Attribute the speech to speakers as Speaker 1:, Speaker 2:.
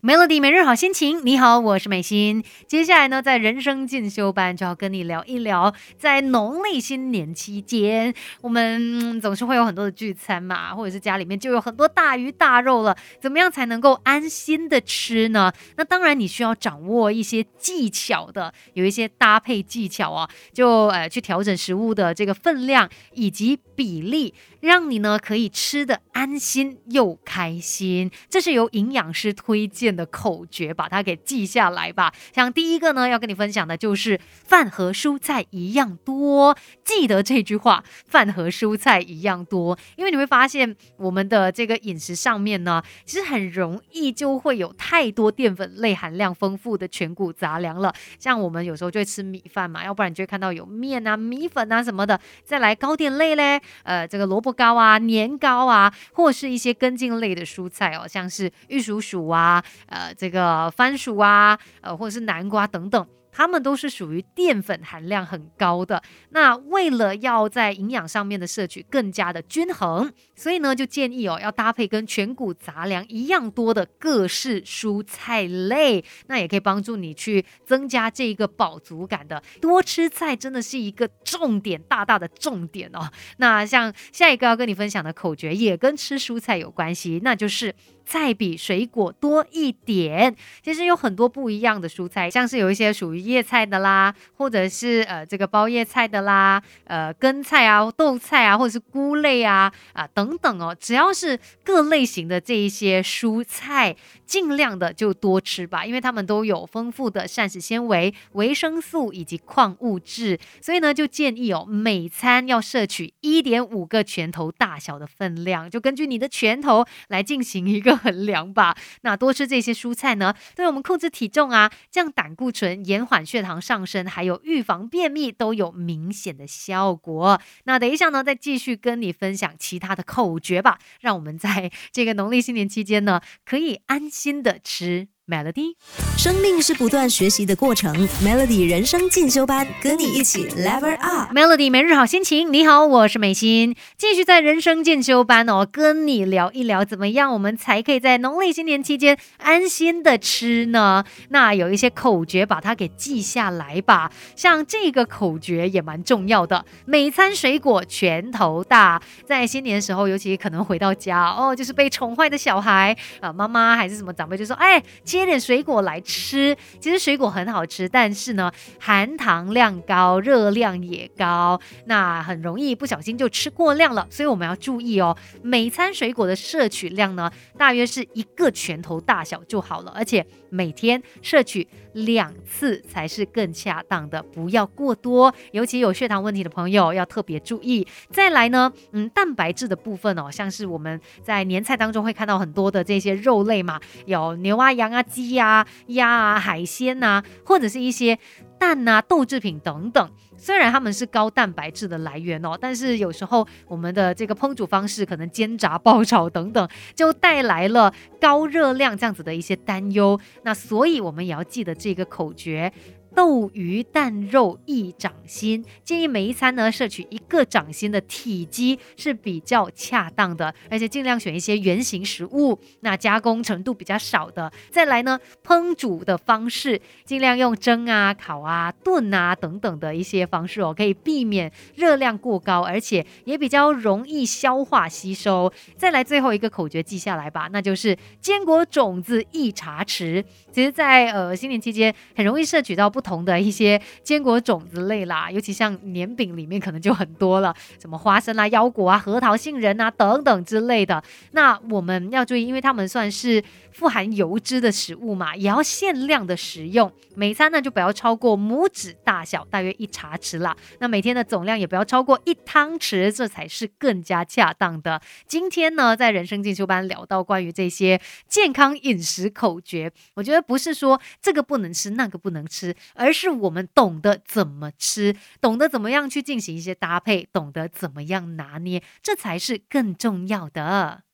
Speaker 1: Melody 每日好心情，你好，我是美心。接下来呢，在人生进修班就要跟你聊一聊，在农历新年期间，我们总是会有很多的聚餐嘛，或者是家里面就有很多大鱼大肉了，怎么样才能够安心的吃呢？那当然你需要掌握一些技巧的，有一些搭配技巧啊，就呃去调整食物的这个分量以及比例，让你呢可以吃的安心又开心。这是由营养师推荐。的口诀，把它给记下来吧。像第一个呢，要跟你分享的就是饭和蔬菜一样多。记得这句话，饭和蔬菜一样多，因为你会发现我们的这个饮食上面呢，其实很容易就会有太多淀粉类含量丰富的全谷杂粮了。像我们有时候就会吃米饭嘛，要不然你就会看到有面啊、米粉啊什么的。再来糕点类嘞，呃，这个萝卜糕啊、年糕啊，或是一些根茎类的蔬菜哦，像是玉蜀黍啊。呃，这个番薯啊，呃，或者是南瓜等等。它们都是属于淀粉含量很高的。那为了要在营养上面的摄取更加的均衡，所以呢，就建议哦，要搭配跟全谷杂粮一样多的各式蔬菜类。那也可以帮助你去增加这一个饱足感的。多吃菜真的是一个重点，大大的重点哦。那像下一个要跟你分享的口诀也跟吃蔬菜有关系，那就是菜比水果多一点。其实有很多不一样的蔬菜，像是有一些属于。叶菜的啦，或者是呃这个包叶菜的啦，呃根菜啊、豆菜啊，或者是菇类啊啊等等哦，只要是各类型的这一些蔬菜，尽量的就多吃吧，因为它们都有丰富的膳食纤维、维生素以及矿物质，所以呢就建议哦每餐要摄取一点五个拳头大小的分量，就根据你的拳头来进行一个衡量吧。那多吃这些蔬菜呢，对我们控制体重啊、降胆固醇、延缓。血糖上升，还有预防便秘都有明显的效果。那等一下呢，再继续跟你分享其他的口诀吧，让我们在这个农历新年期间呢，可以安心的吃。Melody，
Speaker 2: 生命是不断学习的过程。Melody 人生进修班，跟你一起 Level Up。
Speaker 1: Melody 每日好心情，你好，我是美心，继续在人生进修班哦，跟你聊一聊怎么样，我们才可以在农历新年期间安心的吃呢？那有一些口诀，把它给记下来吧。像这个口诀也蛮重要的，每餐水果拳头大。在新年时候，尤其可能回到家哦，就是被宠坏的小孩啊，妈妈还是什么长辈就说，哎。切点水果来吃，其实水果很好吃，但是呢，含糖量高，热量也高，那很容易不小心就吃过量了。所以我们要注意哦，每餐水果的摄取量呢，大约是一个拳头大小就好了，而且每天摄取两次才是更恰当的，不要过多。尤其有血糖问题的朋友要特别注意。再来呢，嗯，蛋白质的部分哦，像是我们在年菜当中会看到很多的这些肉类嘛，有牛啊、羊啊。鸡呀、鸭啊、海鲜呐，或者是一些蛋呐、豆制品等等，虽然它们是高蛋白质的来源哦，但是有时候我们的这个烹煮方式，可能煎炸、爆炒等等，就带来了高热量这样子的一些担忧。那所以我们也要记得这个口诀。豆鱼蛋肉一掌心，建议每一餐呢摄取一个掌心的体积是比较恰当的，而且尽量选一些圆形食物，那加工程度比较少的。再来呢，烹煮的方式尽量用蒸啊、烤啊、炖啊等等的一些方式哦，可以避免热量过高，而且也比较容易消化吸收。再来最后一个口诀记下来吧，那就是坚果种子一茶匙。其实，在呃新年期间很容易摄取到不同。同的一些坚果种子类啦，尤其像年饼里面可能就很多了，什么花生啦、腰果啊、核桃、杏仁啊等等之类的。那我们要注意，因为它们算是富含油脂的食物嘛，也要限量的食用。每餐呢就不要超过拇指大小，大约一茶匙啦。那每天的总量也不要超过一汤匙，这才是更加恰当的。今天呢，在人生进修班聊到关于这些健康饮食口诀，我觉得不是说这个不能吃，那个不能吃。而是我们懂得怎么吃，懂得怎么样去进行一些搭配，懂得怎么样拿捏，这才是更重要的。